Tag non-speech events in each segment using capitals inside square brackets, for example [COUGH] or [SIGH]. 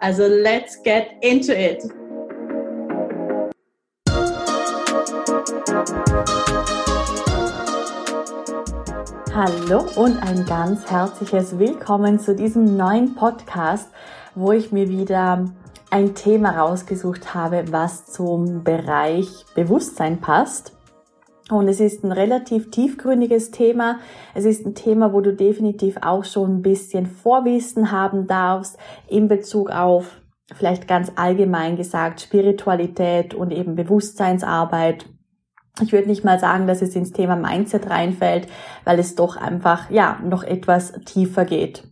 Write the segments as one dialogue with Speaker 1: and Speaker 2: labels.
Speaker 1: Also let's get into it! Hallo und ein ganz herzliches Willkommen zu diesem neuen Podcast, wo ich mir wieder ein Thema rausgesucht habe, was zum Bereich Bewusstsein passt. Und es ist ein relativ tiefgründiges Thema. Es ist ein Thema, wo du definitiv auch schon ein bisschen Vorwissen haben darfst in Bezug auf vielleicht ganz allgemein gesagt Spiritualität und eben Bewusstseinsarbeit ich würde nicht mal sagen, dass es ins Thema Mindset reinfällt, weil es doch einfach, ja, noch etwas tiefer geht.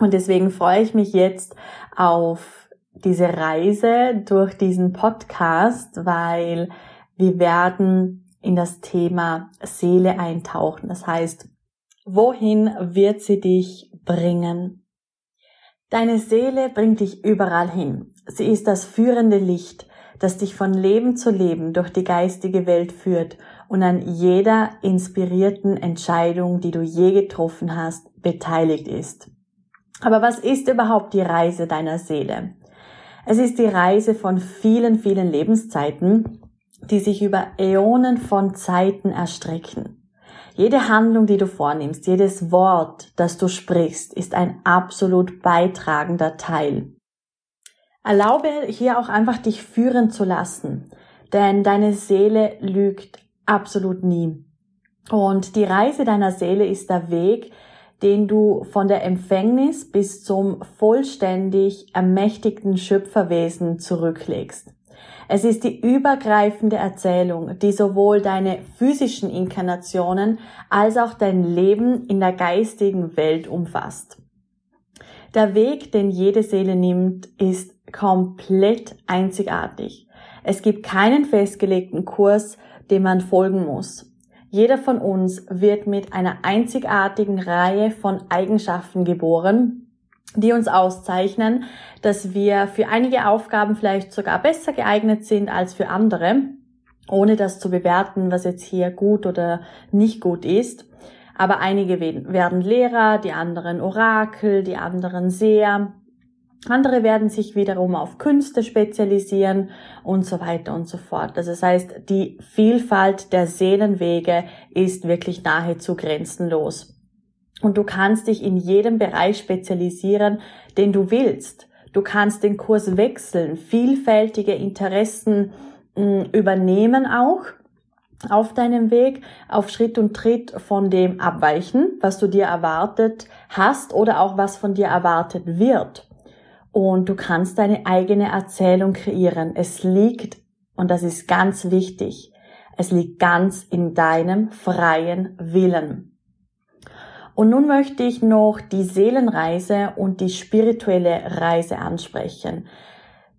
Speaker 1: Und deswegen freue ich mich jetzt auf diese Reise durch diesen Podcast, weil wir werden in das Thema Seele eintauchen. Das heißt, wohin wird sie dich bringen? Deine Seele bringt dich überall hin. Sie ist das führende Licht das dich von Leben zu Leben durch die geistige Welt führt und an jeder inspirierten Entscheidung, die du je getroffen hast, beteiligt ist. Aber was ist überhaupt die Reise deiner Seele? Es ist die Reise von vielen, vielen Lebenszeiten, die sich über Äonen von Zeiten erstrecken. Jede Handlung, die du vornimmst, jedes Wort, das du sprichst, ist ein absolut beitragender Teil Erlaube hier auch einfach dich führen zu lassen, denn deine Seele lügt absolut nie. Und die Reise deiner Seele ist der Weg, den du von der Empfängnis bis zum vollständig ermächtigten Schöpferwesen zurücklegst. Es ist die übergreifende Erzählung, die sowohl deine physischen Inkarnationen als auch dein Leben in der geistigen Welt umfasst. Der Weg, den jede Seele nimmt, ist komplett einzigartig. Es gibt keinen festgelegten Kurs, dem man folgen muss. Jeder von uns wird mit einer einzigartigen Reihe von Eigenschaften geboren, die uns auszeichnen, dass wir für einige Aufgaben vielleicht sogar besser geeignet sind als für andere, ohne das zu bewerten, was jetzt hier gut oder nicht gut ist. Aber einige werden Lehrer, die anderen Orakel, die anderen Seher, andere werden sich wiederum auf Künste spezialisieren und so weiter und so fort. Also das heißt, die Vielfalt der Seelenwege ist wirklich nahezu grenzenlos. Und du kannst dich in jedem Bereich spezialisieren, den du willst. Du kannst den Kurs wechseln, vielfältige Interessen hm, übernehmen auch auf deinem Weg, auf Schritt und Tritt von dem abweichen, was du dir erwartet hast oder auch was von dir erwartet wird und du kannst deine eigene Erzählung kreieren. Es liegt, und das ist ganz wichtig, es liegt ganz in deinem freien Willen. Und nun möchte ich noch die Seelenreise und die spirituelle Reise ansprechen.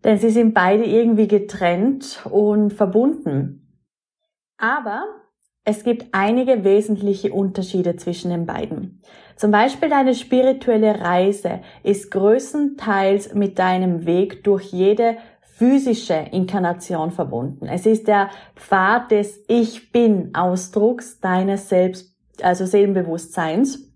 Speaker 1: Denn sie sind beide irgendwie getrennt und verbunden. Aber es gibt einige wesentliche Unterschiede zwischen den beiden. Zum Beispiel deine spirituelle Reise ist größtenteils mit deinem Weg durch jede physische Inkarnation verbunden. Es ist der Pfad des Ich Bin Ausdrucks deines Selbst, also Seelenbewusstseins.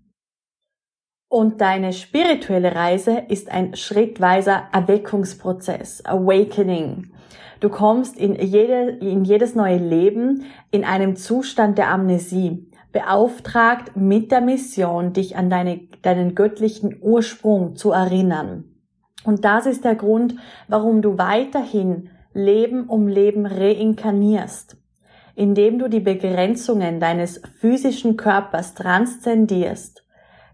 Speaker 1: Und deine spirituelle Reise ist ein schrittweiser Erweckungsprozess, Awakening. Du kommst in, jede, in jedes neue Leben in einem Zustand der Amnesie beauftragt mit der Mission, dich an deine, deinen göttlichen Ursprung zu erinnern. Und das ist der Grund, warum du weiterhin Leben um Leben reinkarnierst, indem du die Begrenzungen deines physischen Körpers transzendierst,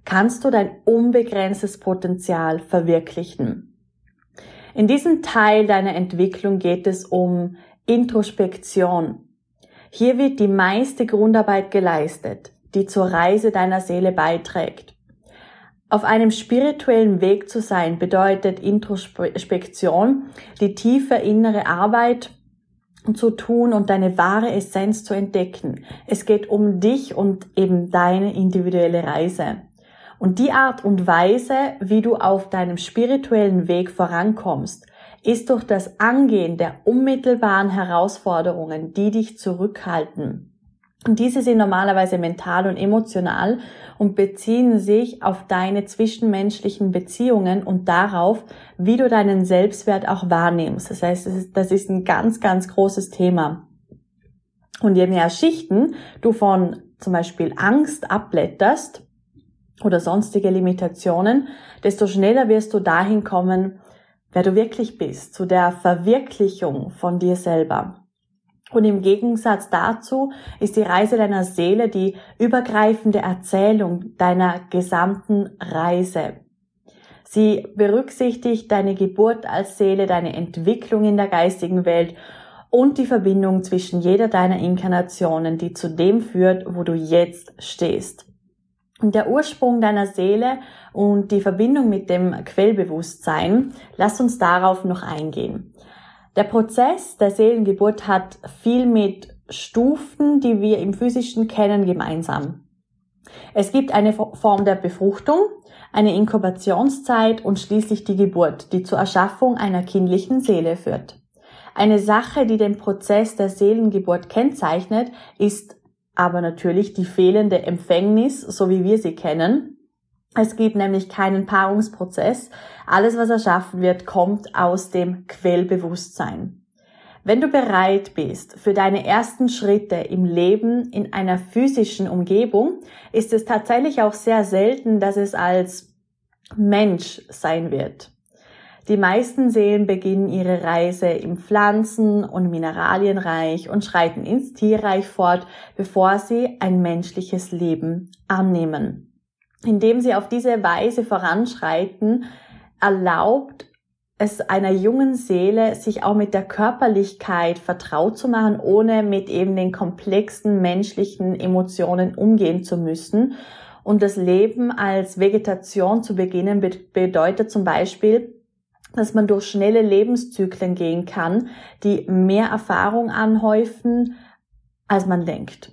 Speaker 1: kannst du dein unbegrenztes Potenzial verwirklichen. In diesem Teil deiner Entwicklung geht es um Introspektion, hier wird die meiste Grundarbeit geleistet, die zur Reise deiner Seele beiträgt. Auf einem spirituellen Weg zu sein bedeutet Introspektion, die tiefe innere Arbeit zu tun und deine wahre Essenz zu entdecken. Es geht um dich und eben deine individuelle Reise. Und die Art und Weise, wie du auf deinem spirituellen Weg vorankommst, ist durch das Angehen der unmittelbaren Herausforderungen, die dich zurückhalten. Und diese sind normalerweise mental und emotional und beziehen sich auf deine zwischenmenschlichen Beziehungen und darauf, wie du deinen Selbstwert auch wahrnimmst. Das heißt, das ist, ein ganz, ganz großes Thema. Und je mehr Schichten du von zum Beispiel Angst abblätterst oder sonstige Limitationen, desto schneller wirst du dahin kommen, wer du wirklich bist, zu der Verwirklichung von dir selber. Und im Gegensatz dazu ist die Reise deiner Seele die übergreifende Erzählung deiner gesamten Reise. Sie berücksichtigt deine Geburt als Seele, deine Entwicklung in der geistigen Welt und die Verbindung zwischen jeder deiner Inkarnationen, die zu dem führt, wo du jetzt stehst. Der Ursprung deiner Seele und die Verbindung mit dem Quellbewusstsein, lass uns darauf noch eingehen. Der Prozess der Seelengeburt hat viel mit Stufen, die wir im physischen kennen, gemeinsam. Es gibt eine Form der Befruchtung, eine Inkubationszeit und schließlich die Geburt, die zur Erschaffung einer kindlichen Seele führt. Eine Sache, die den Prozess der Seelengeburt kennzeichnet, ist aber natürlich die fehlende Empfängnis, so wie wir sie kennen. Es gibt nämlich keinen Paarungsprozess. Alles, was erschaffen wird, kommt aus dem Quellbewusstsein. Wenn du bereit bist für deine ersten Schritte im Leben in einer physischen Umgebung, ist es tatsächlich auch sehr selten, dass es als Mensch sein wird. Die meisten Seelen beginnen ihre Reise im Pflanzen- und Mineralienreich und schreiten ins Tierreich fort, bevor sie ein menschliches Leben annehmen indem sie auf diese Weise voranschreiten, erlaubt es einer jungen Seele, sich auch mit der Körperlichkeit vertraut zu machen, ohne mit eben den komplexen menschlichen Emotionen umgehen zu müssen. Und das Leben als Vegetation zu beginnen bedeutet zum Beispiel, dass man durch schnelle Lebenszyklen gehen kann, die mehr Erfahrung anhäufen, als man denkt.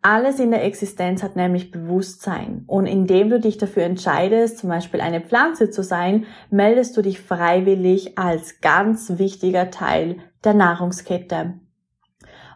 Speaker 1: Alles in der Existenz hat nämlich Bewusstsein. Und indem du dich dafür entscheidest, zum Beispiel eine Pflanze zu sein, meldest du dich freiwillig als ganz wichtiger Teil der Nahrungskette.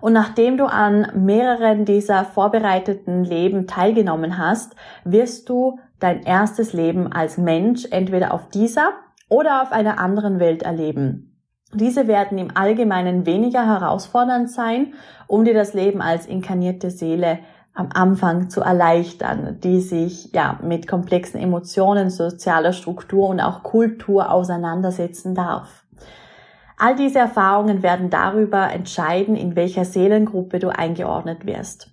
Speaker 1: Und nachdem du an mehreren dieser vorbereiteten Leben teilgenommen hast, wirst du dein erstes Leben als Mensch entweder auf dieser oder auf einer anderen Welt erleben. Diese werden im Allgemeinen weniger herausfordernd sein, um dir das Leben als inkarnierte Seele am Anfang zu erleichtern, die sich ja mit komplexen Emotionen, sozialer Struktur und auch Kultur auseinandersetzen darf. All diese Erfahrungen werden darüber entscheiden, in welcher Seelengruppe du eingeordnet wirst.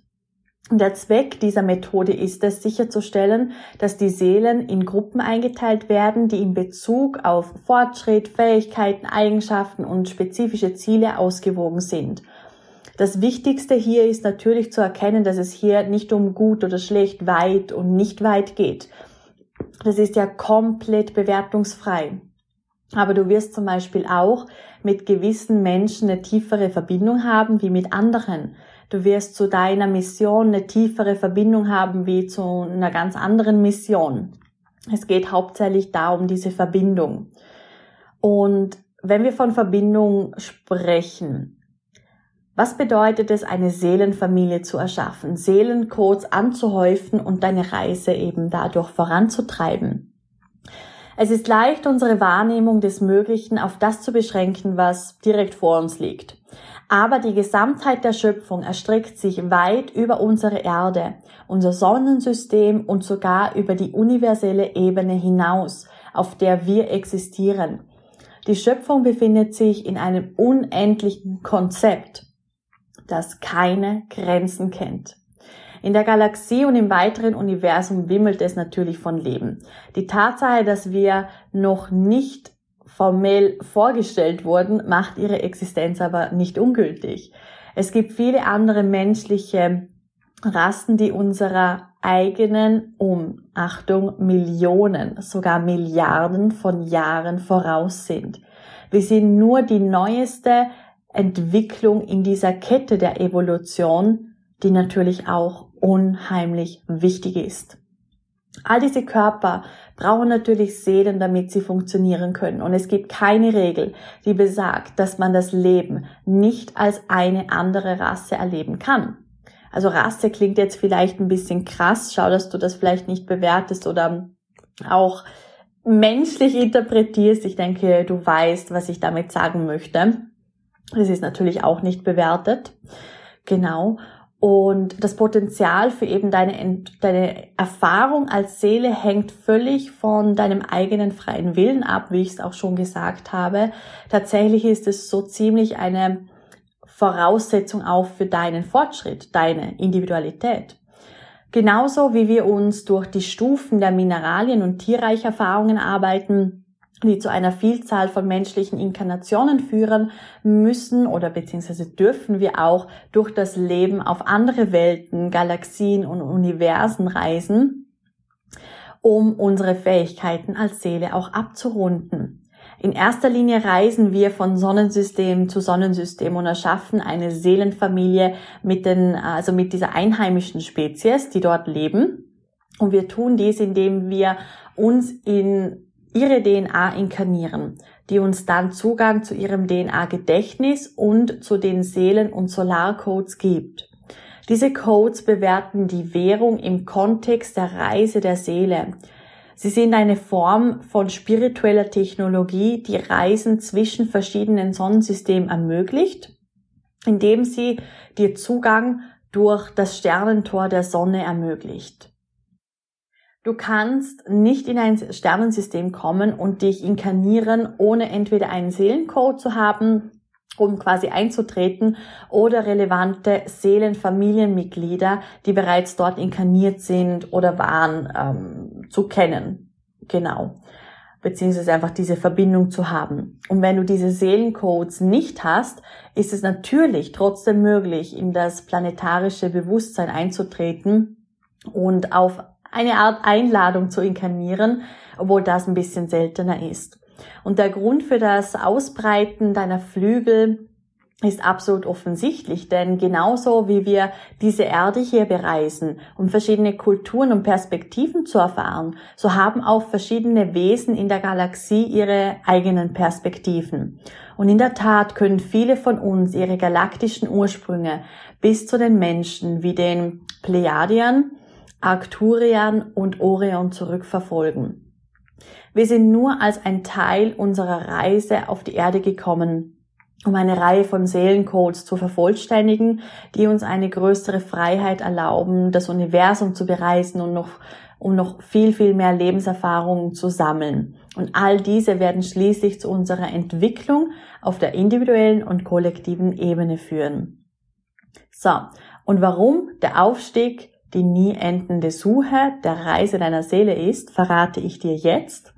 Speaker 1: Der Zweck dieser Methode ist es, sicherzustellen, dass die Seelen in Gruppen eingeteilt werden, die in Bezug auf Fortschritt, Fähigkeiten, Eigenschaften und spezifische Ziele ausgewogen sind. Das Wichtigste hier ist natürlich zu erkennen, dass es hier nicht um gut oder schlecht, weit und nicht weit geht. Das ist ja komplett bewertungsfrei. Aber du wirst zum Beispiel auch mit gewissen Menschen eine tiefere Verbindung haben wie mit anderen. Du wirst zu deiner Mission eine tiefere Verbindung haben wie zu einer ganz anderen Mission. Es geht hauptsächlich da um diese Verbindung. Und wenn wir von Verbindung sprechen, was bedeutet es, eine Seelenfamilie zu erschaffen, Seelencodes anzuhäufen und deine Reise eben dadurch voranzutreiben? Es ist leicht, unsere Wahrnehmung des Möglichen auf das zu beschränken, was direkt vor uns liegt. Aber die Gesamtheit der Schöpfung erstreckt sich weit über unsere Erde, unser Sonnensystem und sogar über die universelle Ebene hinaus, auf der wir existieren. Die Schöpfung befindet sich in einem unendlichen Konzept, das keine Grenzen kennt. In der Galaxie und im weiteren Universum wimmelt es natürlich von Leben. Die Tatsache, dass wir noch nicht formell vorgestellt wurden, macht ihre Existenz aber nicht ungültig. Es gibt viele andere menschliche Rassen, die unserer eigenen um, Achtung, Millionen, sogar Milliarden von Jahren voraus sind. Wir sind nur die neueste Entwicklung in dieser Kette der Evolution, die natürlich auch unheimlich wichtig ist. All diese Körper brauchen natürlich Seelen, damit sie funktionieren können. Und es gibt keine Regel, die besagt, dass man das Leben nicht als eine andere Rasse erleben kann. Also Rasse klingt jetzt vielleicht ein bisschen krass. Schau, dass du das vielleicht nicht bewertest oder auch menschlich interpretierst. Ich denke, du weißt, was ich damit sagen möchte. Es ist natürlich auch nicht bewertet. Genau. Und das Potenzial für eben deine, deine Erfahrung als Seele hängt völlig von deinem eigenen freien Willen ab, wie ich es auch schon gesagt habe. Tatsächlich ist es so ziemlich eine Voraussetzung auch für deinen Fortschritt, deine Individualität. Genauso wie wir uns durch die Stufen der Mineralien und Tierreicherfahrungen arbeiten, die zu einer Vielzahl von menschlichen Inkarnationen führen, müssen oder beziehungsweise dürfen wir auch durch das Leben auf andere Welten, Galaxien und Universen reisen, um unsere Fähigkeiten als Seele auch abzurunden. In erster Linie reisen wir von Sonnensystem zu Sonnensystem und erschaffen eine Seelenfamilie mit den, also mit dieser einheimischen Spezies, die dort leben. Und wir tun dies, indem wir uns in ihre DNA inkarnieren, die uns dann Zugang zu ihrem DNA-Gedächtnis und zu den Seelen- und Solarcodes gibt. Diese Codes bewerten die Währung im Kontext der Reise der Seele. Sie sind eine Form von spiritueller Technologie, die Reisen zwischen verschiedenen Sonnensystemen ermöglicht, indem sie dir Zugang durch das Sternentor der Sonne ermöglicht. Du kannst nicht in ein Sternensystem kommen und dich inkarnieren, ohne entweder einen Seelencode zu haben um quasi einzutreten oder relevante Seelenfamilienmitglieder, die bereits dort inkarniert sind oder waren, ähm, zu kennen. Genau. Beziehungsweise einfach diese Verbindung zu haben. Und wenn du diese Seelencodes nicht hast, ist es natürlich trotzdem möglich, in das planetarische Bewusstsein einzutreten und auf eine Art Einladung zu inkarnieren, obwohl das ein bisschen seltener ist. Und der Grund für das Ausbreiten deiner Flügel ist absolut offensichtlich, denn genauso wie wir diese Erde hier bereisen, um verschiedene Kulturen und Perspektiven zu erfahren, so haben auch verschiedene Wesen in der Galaxie ihre eigenen Perspektiven. Und in der Tat können viele von uns ihre galaktischen Ursprünge bis zu den Menschen wie den Pleiadiern, Arcturian und Orion zurückverfolgen. Wir sind nur als ein Teil unserer Reise auf die Erde gekommen, um eine Reihe von Seelencodes zu vervollständigen, die uns eine größere Freiheit erlauben, das Universum zu bereisen und noch, um noch viel, viel mehr Lebenserfahrungen zu sammeln. Und all diese werden schließlich zu unserer Entwicklung auf der individuellen und kollektiven Ebene führen. So. Und warum der Aufstieg die nie endende Suche der Reise deiner Seele ist, verrate ich dir jetzt.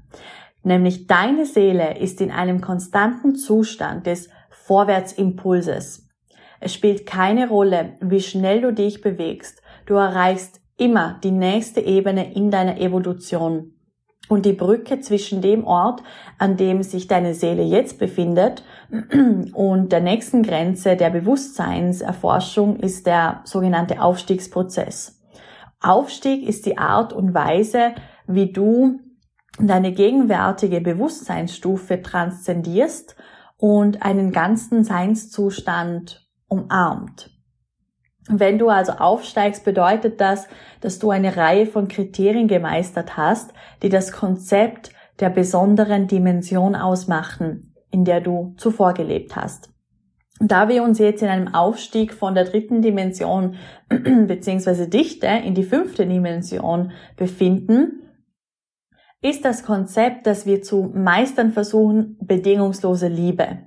Speaker 1: Nämlich deine Seele ist in einem konstanten Zustand des Vorwärtsimpulses. Es spielt keine Rolle, wie schnell du dich bewegst. Du erreichst immer die nächste Ebene in deiner Evolution. Und die Brücke zwischen dem Ort, an dem sich deine Seele jetzt befindet, [CLEARS THROAT] und der nächsten Grenze der Bewusstseinserforschung ist der sogenannte Aufstiegsprozess. Aufstieg ist die Art und Weise, wie du deine gegenwärtige Bewusstseinsstufe transzendierst und einen ganzen Seinszustand umarmt. Wenn du also aufsteigst, bedeutet das, dass du eine Reihe von Kriterien gemeistert hast, die das Konzept der besonderen Dimension ausmachen, in der du zuvor gelebt hast. Da wir uns jetzt in einem Aufstieg von der dritten Dimension [CLEARS THROAT] beziehungsweise Dichte in die fünfte Dimension befinden, ist das Konzept, das wir zu meistern versuchen, bedingungslose Liebe.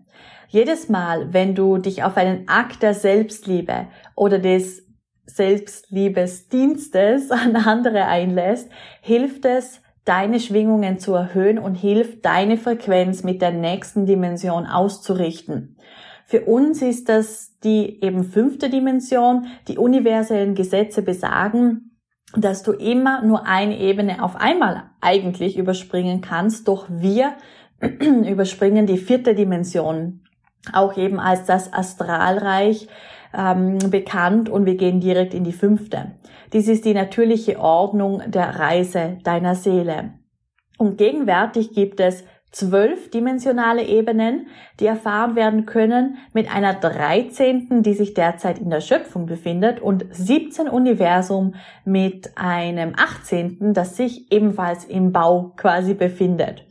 Speaker 1: Jedes Mal, wenn du dich auf einen Akt der Selbstliebe oder des Selbstliebesdienstes an andere einlässt, hilft es, deine Schwingungen zu erhöhen und hilft, deine Frequenz mit der nächsten Dimension auszurichten. Für uns ist das die eben fünfte Dimension. Die universellen Gesetze besagen, dass du immer nur eine Ebene auf einmal eigentlich überspringen kannst, doch wir [CLEARS THROAT] überspringen die vierte Dimension, auch eben als das Astralreich ähm, bekannt und wir gehen direkt in die fünfte. Dies ist die natürliche Ordnung der Reise deiner Seele. Und gegenwärtig gibt es zwölf dimensionale Ebenen, die erfahren werden können, mit einer dreizehnten, die sich derzeit in der Schöpfung befindet, und 17 Universum mit einem achtzehnten, das sich ebenfalls im Bau quasi befindet.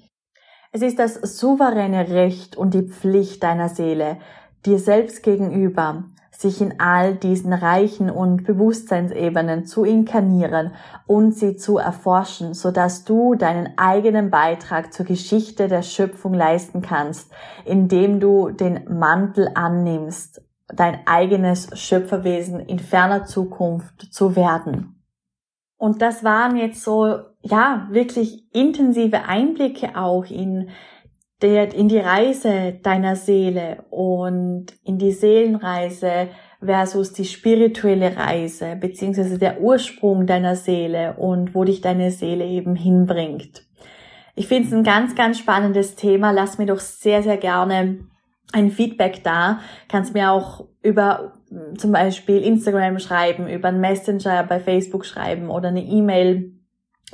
Speaker 1: Es ist das souveräne Recht und die Pflicht deiner Seele, dir selbst gegenüber, sich in all diesen Reichen und Bewusstseinsebenen zu inkarnieren und sie zu erforschen, so dass du deinen eigenen Beitrag zur Geschichte der Schöpfung leisten kannst, indem du den Mantel annimmst, dein eigenes Schöpferwesen in ferner Zukunft zu werden. Und das waren jetzt so, ja, wirklich intensive Einblicke auch in der, in die Reise deiner Seele und in die Seelenreise versus die spirituelle Reise, beziehungsweise der Ursprung deiner Seele und wo dich deine Seele eben hinbringt. Ich finde es ein ganz, ganz spannendes Thema. Lass mir doch sehr, sehr gerne ein Feedback da. Kannst mir auch über zum Beispiel Instagram schreiben, über einen Messenger bei Facebook schreiben oder eine E-Mail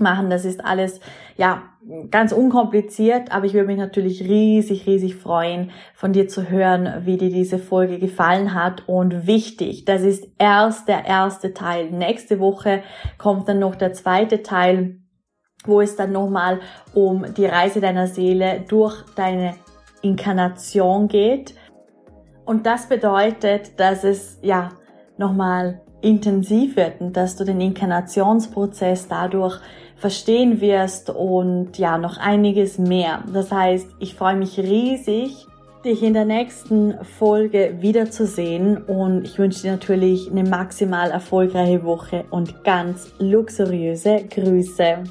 Speaker 1: machen. Das ist alles, ja, ganz unkompliziert, aber ich würde mich natürlich riesig, riesig freuen, von dir zu hören, wie dir diese Folge gefallen hat. Und wichtig, das ist erst der erste Teil. Nächste Woche kommt dann noch der zweite Teil, wo es dann nochmal um die Reise deiner Seele durch deine Inkarnation geht. Und das bedeutet, dass es, ja, nochmal intensiv wird und dass du den Inkarnationsprozess dadurch verstehen wirst und ja, noch einiges mehr. Das heißt, ich freue mich riesig, dich in der nächsten Folge wiederzusehen und ich wünsche dir natürlich eine maximal erfolgreiche Woche und ganz luxuriöse Grüße.